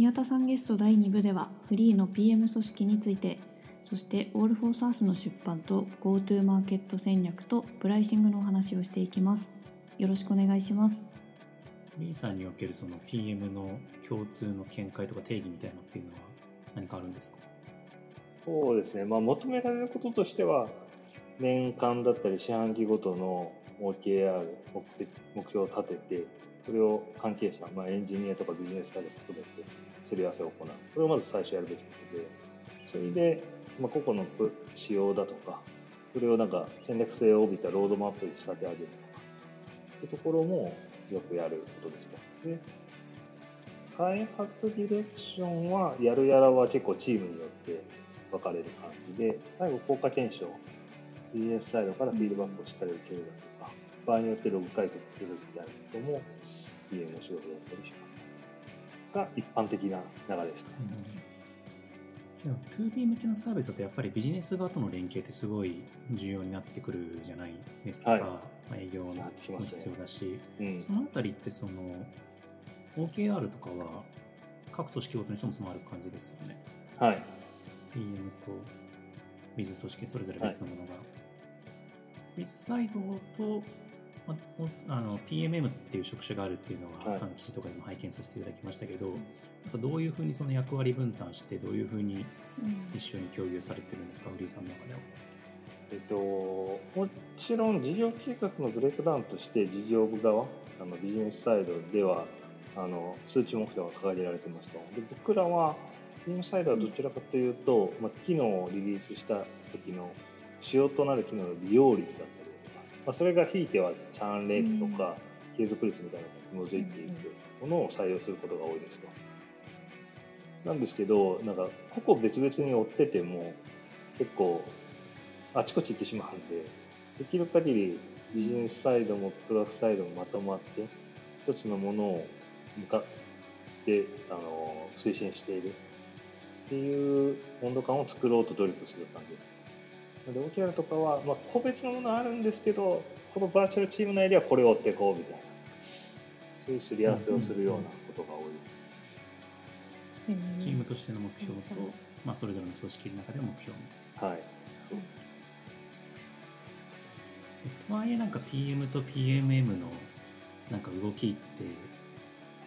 宮田さんゲスト第2部ではフリーの PM 組織についてそしてオールフォーサースの出版と GoTo マーケット戦略とプライシングのお話をしていきます。よろしくお願いします。リーさんにおけるその PM の共通の見解とか定義みたいなのっていうのは何かあるんですか？そうですね、まあ、求められることとしては年間だったり四半期ごとの OKR 目標を立ててそれを関係者、まあ、エンジニアとかビジネスサイド含めてすり合わせを行うこれをまず最初やるべきことでそれで、まあ、個々の仕様だとかそれをなんか戦略性を帯びたロードマップに仕立て上げるとかそういうところもよくやることですね。で開発ディレクションはやるやらは結構チームによって分かれる感じで最後効果検証ビジネスサイドからフィードバックをしっかり受けるだとか場合によってログ解析するみたいなことも PM の仕事をやったりしますが一般的な流れですね。けど 2B 向けのサービスだとやっぱりビジネス側との連携ってすごい重要になってくるじゃないですか、はい、まあ、営業も必要だし、ねうん、そのあたりってその OKR とかは各組織ごとにそもそもある感じですよね。はい。PM とビズ組織それぞれ別のものが。はい、ビズサイドとあの PMM っていう職種があるっていうのは、はい、あの記事とかでも拝見させていただきましたけど、どういうふうにその役割分担してどういうふうに一緒に共有されてるんですか、うん、フリーさんの中では。えっと、もちろん事業計画のブレイクダウンとして事業部側あのビジネスサイドではあの数値目標が掲げられてますと。で僕らはビジネスサイドはどちらかというと、まあ、機能をリリースした時の主要となる機能の利用率だったまあ、それがひいてはチャーンレートとか継続率みたいなのに基づいていくものを採用することが多いですと。なんですけど、なんか個々別々に追ってても結構あちこち行ってしまうんで、できる限りビジネスサイドもプロダクトサイドもまとまって一つのものを向かってあの推進しているっていう温度感を作ろうと努力する感じです。で OKR とかは、まあ、個別のものあるんですけどこのバーチャルチーム内ではこれを追っていこうみたいなそういうすり合わせをするようなことが多いです、チームとしての目標と、まあ、それぞれの組織の中での目標みたいな。はいそう。とはいえなんか PM と PMM のなんか動きって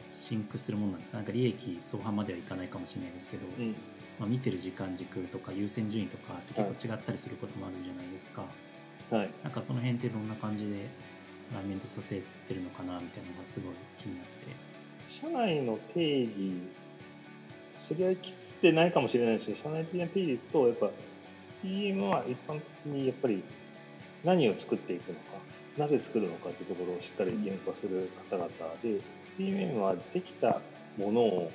シンクするもんなんですか？なんか利益相反まではいかないかもしれないですけど、うんまあ、見てる時間軸とか優先順位とかって結構違ったりすることもあるじゃないですか。はい、なんかその辺ってどんな感じでアライメントさせてるのかなみたいなのがすごい気になって。社内の定義、すり合いきってないかもしれないですけど、社内的な定義と、やっぱ PM は一般的にやっぱり何を作っていくのか、なぜ作るのかというところをしっかり言語化する方々で、PM はできたものを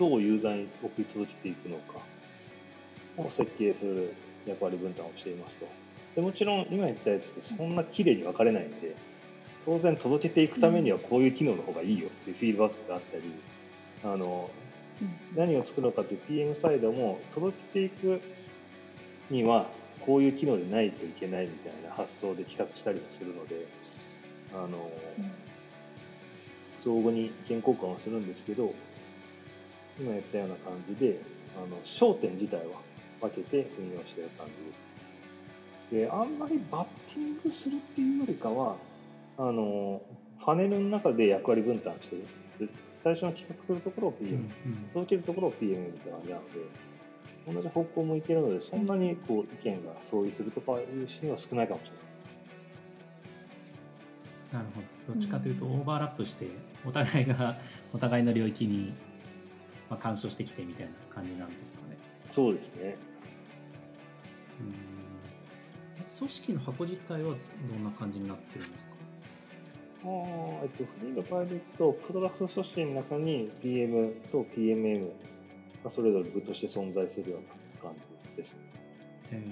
どうユーザーに送り届けていくのかを設計する役割分担をしていますと。でもちろん今言ったやつってそんな綺麗に分かれないんで、当然届けていくためにはこういう機能の方がいいよっていうフィードバックがあったり、あの、何を作るのかっていう PM サイドも届けていくにはこういう機能でないといけないみたいな発想で企画したりもするので、あの、相互に意見交換はするんですけど、今言ったような感じで、あの焦点自体は分けて運用してる感じです。で、あんまりバッティングするっていうよりかは、あの、パネルの中で役割分担してる。最初の企画するところを PM、うんうん、続けるところを PM みたいな感じなので、同じ方向向いてるので、そんなにこう意見が相違するとかいうシーンは少ないかもしれない。なるほど。どっちかというと、オーバーラップして、お互いが、お互いの領域にまあ、干渉してきてみたいな感じなんですかね。そうですね。うんえ組織の箱自体はどんな感じになってるんですか？あえっと、フリーの場合でいくと、プロダクト組織の中に PM と PMM がそれぞれ部として存在するような感じですえ。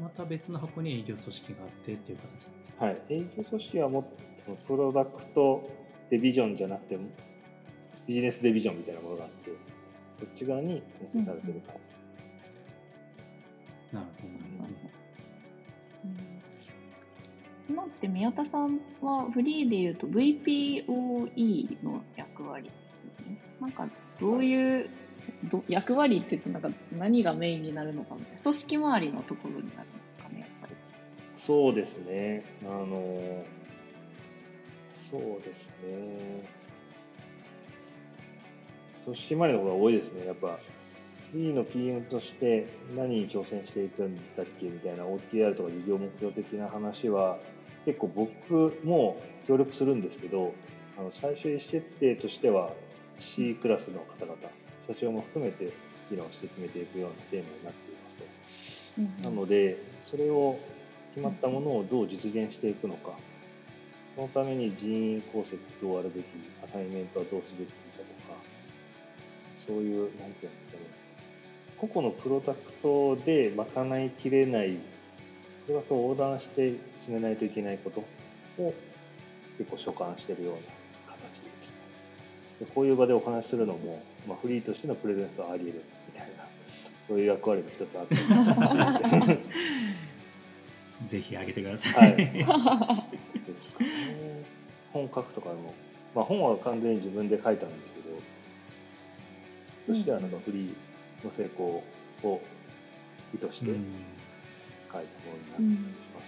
また別の箱に営業組織があってっていう形なんですか？はい。営業組織はもっとそのプロダクトデビジョンじゃなくても、ビジネスデビジョンみたいなものがあって、そっち側に編成されてる感じです。なるほど、今って宮田さんはフリーでいうと VPOE の役割ですね。なんかどういうど役割って言ってなんか何がメインになるのかみたいな。組織周りのところになるんですかねやっぱり。そうですね。あのそうですね組織周りの方が多いですねやっぱ B の PM として何に挑戦していくんだっけみたいな OTR とか事業目標的な話は結構僕も協力するんですけどあの最終意思決定としては C クラスの方々社長も含めて議論して決めていくようなテーマになっていますと。なのでそれを決まったものをどう実現していくのかそのために人員構成どうあるべきアサイメントはどうすべきそういう何て言うんですかね。個々のプロダクトで賄いきれないプロダクトを横断して進めないといけないことを結構所管しているような形ですね。でこういう場でお話しするのも、まあ、フリーとしてのプレゼンスはあり得るみたいなそういう役割も一つあって。ぜひあげてください。はい。本書くとかも、まあ、本は完全に自分で書いたんですそしてはなんかフリーの成功を意図して書いたものになったりしまし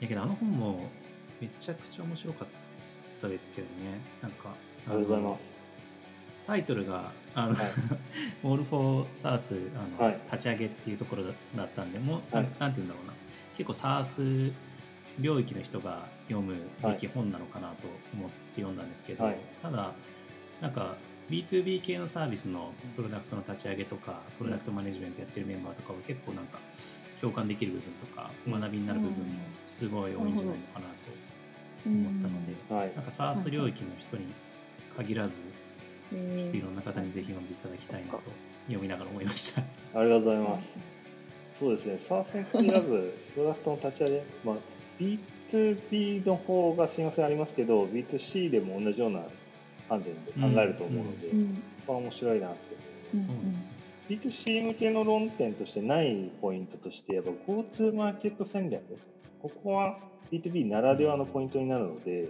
たやけどあの本もめちゃくちゃ面白かったですけどね。なんか、ありがとうございます。タイトルがあの、はい。ALL for SaaS あの、はい。立ち上げっていうところだったんでもう、はい。なんなんて言うんだろうな。結構 SARS 領域の人が読むべき本なのかなと思って読んだんですけど、はい。ただなんか B2B 系のサービスのプロダクトの立ち上げとかプロダクトマネジメントやってるメンバーとかは結構なんか共感できる部分とかうん学びになる部分もすごい多いんじゃないのかなと思ったので、はいなんか SARS 領域の人に限らず、えちょっといろんな方にぜひ読んでいただきたいなと読みながら思いました。ありがとうございます。そうですね、サーセンスにらず、プロダクトの立ち上げ、まあ、B2B の方が親和性ありますけど、B2C でも同じような観点で考えると思うので、うんここは面白いなって思います。そうですよ。B2C 向けの論点としてないポイントとして、やっぱ GoTo マーケット戦略、ここは B2B ならではのポイントになるので、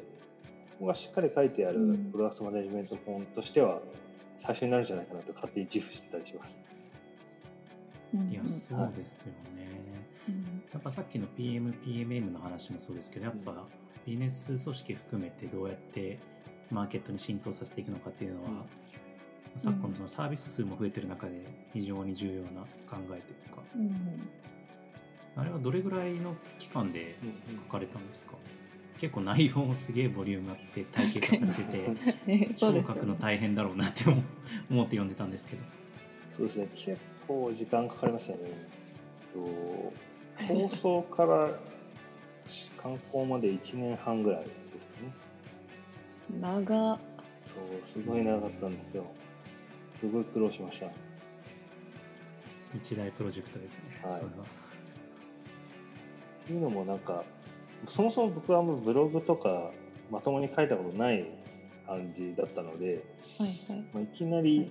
ここがしっかり書いてあるうんプロダクトマネジメント本としては、最初になるんじゃないかなと勝手に自負してたりします。うんいや、そうですよね。うんやっぱさっきの PM、PMM の話もそうですけど、やっぱビジネス組織含めてどうやってマーケットに浸透させていくのかっていうのは、昨今のそのサービス数も増えてる中で非常に重要な考えというか、うん。あれはどれぐらいの期間でうん書かれたんですか？結構内容もすげえボリュームあって体系化されてて、え そう超ですよね。書くの大変だろうなって思 思って読んでたんですけど。そうですね、結構時間かかりましたね。と放送から 観光まで1年半ぐらいですかね。長そう、すごい長かったんですよ。すごい苦労しました。一大プロジェクトですね、はいそれは。っていうのもなんか、そもそも僕はもうブログとかまともに書いたことない感じだったので、はいはいまあ、いきなり、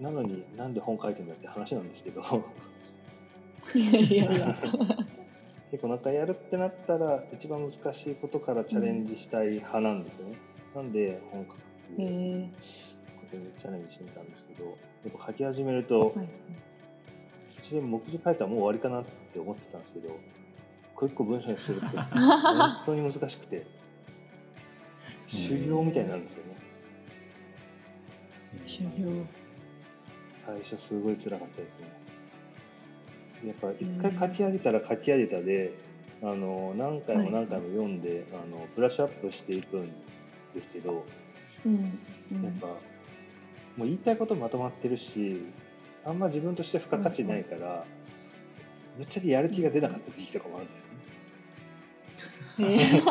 なのになんで本書いてんだって話なんですけど、いやいやいや 結構なんかやるってなったら一番難しいことからチャレンジしたい派なんですよね。なんで本書くってへいうえことにチャレンジしてみたんですけど、やっぱ書き始めると、はい一連目次書いたらもう終わりかなって思ってたんですけど、一個一個文章にするって 本当に難しくて、修行みたいになるんですよね。修行。最初すごい辛かったですね。やっぱ一回書き上げたら書き上げたで、あの何回も何回も読んで、あのブラッシュアップしていくんですけど、うんうん。やっぱもう言いたいことまとまってるし、あんま自分として付加価値ないから、ぶっちゃけやる気が出なかった時期とかもあるんですよね。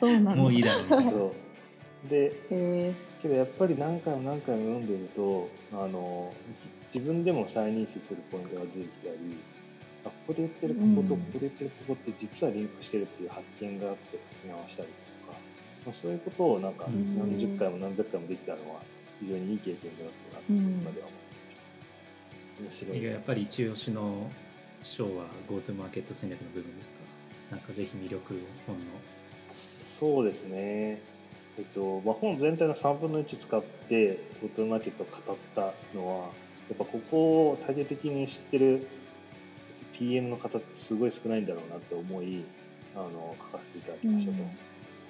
そうなんだ。もういいだろうでへえけどやっぱり何回も何回も読んでるとあの自分でも再認識するポイントが出てきたりあここで言ってるこことうん。ここで言ってるここって実はリンクしてるっていう発見があって書き直したりとか、まあ、そういうことをなんかうん何十回も何百回もできたのは非常にいい経験だったなってうん今では思って。面白い。やっぱり一押しの章は GoTo マーケット戦略の部分ですか？なんかぜひ魅力を本の。そうですね。えっとまあ、本全体の3分の1使って GoTo マーケットを語ったのは、やっぱここを体系的に知ってる PM の方ってすごい少ないんだろうなって思い、あの書かせていただきましたと。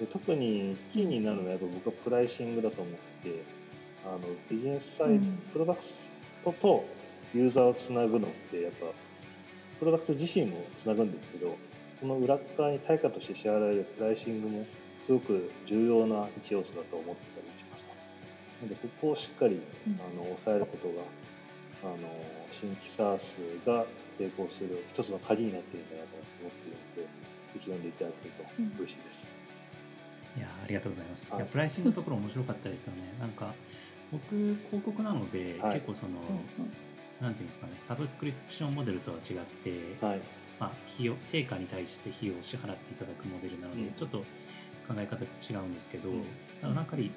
で特にキーになるのはやっぱ僕はプライシングだと思ってて、あのビジネスサイド、プロダクトとユーザーをつなぐのってやっぱプロダクト自身もつなぐんですけどその裏側に対価として支払われるプライシングもすごく重要な一要素だと思ってたりしましたなのでここをしっかり、あの抑えることがあの新規 SARS が成功する一つの鍵になっているんじゃないかなと思っているのでぜひ読んでいただけると嬉しいです、いやありがとうございます。はい、いやプライシングのところ面白かったですよね。なんか僕広告なので、はい、結構その、なんていうんですかねサブスクリプションモデルとは違って、はい、まあ費用成果に対して費用を支払っていただくモデルなので、うん、ちょっと考え方違うんですけど、うん、なんかりや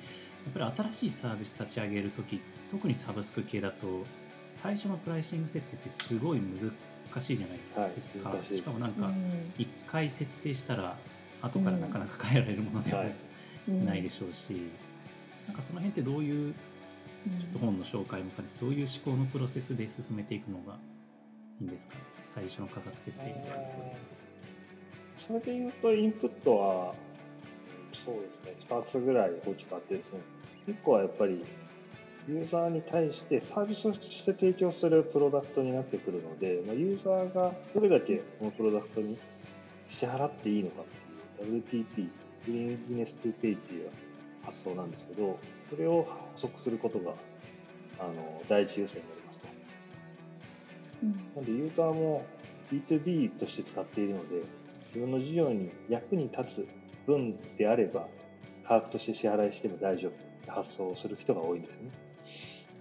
っぱり新しいサービス立ち上げる時特にサブスク系だと最初のプライシング設定ってすごい難しいじゃないですか、はい、しかもなんか1回設定したら後からなかなか変えられるものではないでしょうし、なんかその辺ってどういうちょっと本の紹介も兼ねてどういう思考のプロセスで進めていくのがいいんですか？ね最初の価格設定みたいなところで。それでいうとインプットはそうですね。2つぐらい大きくあってですね。1個はやっぱりユーザーに対してサービスとして提供するプロダクトになってくるので、まあ、ユーザーがどれだけこのプロダクトに支払っていいのかっていう WTP、グリーンビネストゥペイっていう発想なんですけど、それを補足することがあの第一優先になりますと。うん、なのでユーザーも B2B として使っているので、自分の事業に役に立つ分であれば、価格として支払いしても大丈夫って発想をする人が多いんですね。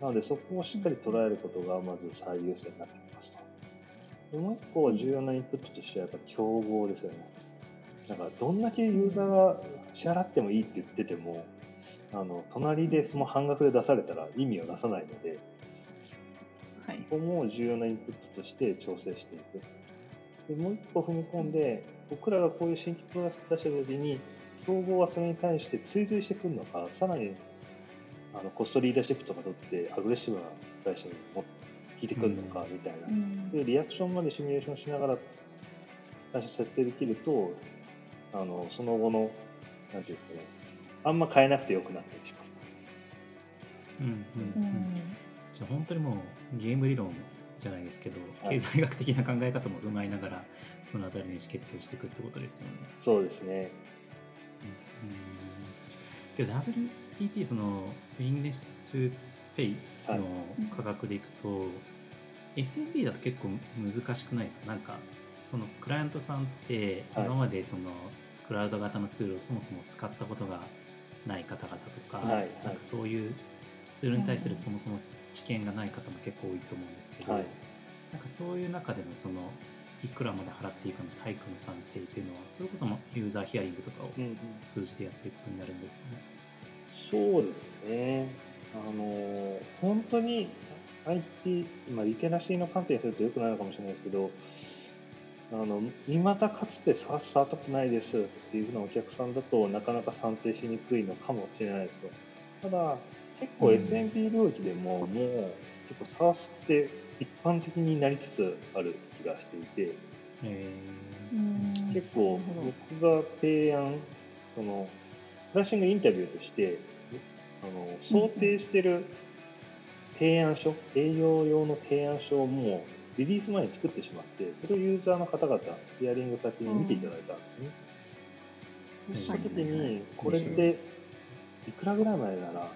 なのでそこをしっかり捉えることがまず最優先になってきますと。もう一個重要なインプットとしてはやっぱ競合ですよね。なんかどんだけユーザーが支払ってもいいって言ってても、あの隣でその半額で出されたら意味を出さないので、はい、ここも重要なインプットとして調整していく。でもう一歩踏み込んで、僕らがこういう新規プロダクト出した時に、競合はそれに対して追随してくるのか、さらにあのコストリーダーシップとか取ってアグレッシブなプライシングを聞いてくるのかみたいな、うん、でリアクションまでシミュレーションしながら最初設定できるとあのその後のなんていうんですかねあんま変えなくてよくなったりします。うんうんうん、じゃあ本当にもうゲーム理論じゃないですけど、経済学的な考え方も踏まえながらそのあたりの意思決定をしていくってことですよね。そうですね。うん、けど WTT そのウィンネストゥペイの価格でいくと、はい、SMB だと結構難しくないですか？なんかそのクライアントさんって今までそのクラウド型のツールをそもそも使ったことがない方々とか,、はいなんかそういうツールに対するそもそも知見がない方も結構多いと思うんですけど、はい、なんかそういう中でもそのいくらまで払っていいかの対価の算定っていうのはそれこそユーザーヒアリングとかを通じてやっていくことになるんですよね。うんうん、そうですね。あの本当に IT、まあ、リテラシーの観点にするとよくないのかもしれないですけどあの未だかつて触ったことないですっていうふうなお客さんだとなかなか算定しにくいのかもしれないですよ。ただ結構 SMB 領域でも、もう結構 SARS って一般的になりつつある気がしていて、えー、結構僕が提案そのプラッシングインタビューとしてあの想定してる提案書、営業用の提案書をもうリリース前に作ってしまって、それをユーザーの方々、ヒアリング先に見ていただいたんですね。うん、そした時に、これっていくらぐらいまでなら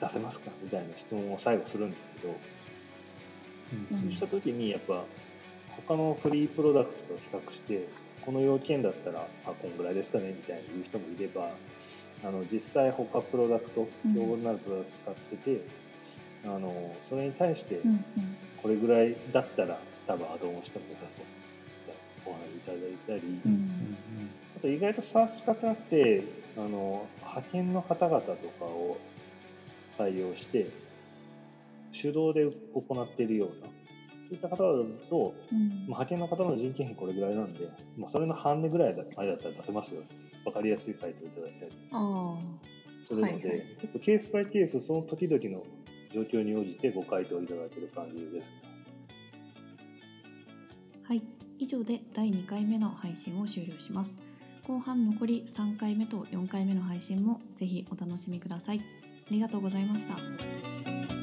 出せますか？みたいな質問を最後するんですけど、うん、そうした時にやっぱ他のフリープロダクトと比較して、この要件だったら、あ、こんぐらいですかね？みたいな言う人もいれば、あの実際他プロダクト、競合になるプロダクト使ってて、あのそれに対してこれぐらいだったら多分アドオンしても良さそう。お話いただいたり、うんうん、あと意外と SARS 使ってなくてあの派遣の方々とかを採用して手動で行っているようなそういった方々だと、うん、まあ、派遣の方の人件費これぐらいなんで、まあ、それの半値ぐらい前だったら出せますよ。分かりやすい回答いただいたり。するので、はいはい。結構ケースバイケース、その時々の状況に応じてご回答いただける感じです。はい、以上で第2回目の配信を終了します。後半残り3回目と4回目の配信もぜひお楽しみください。ありがとうございました。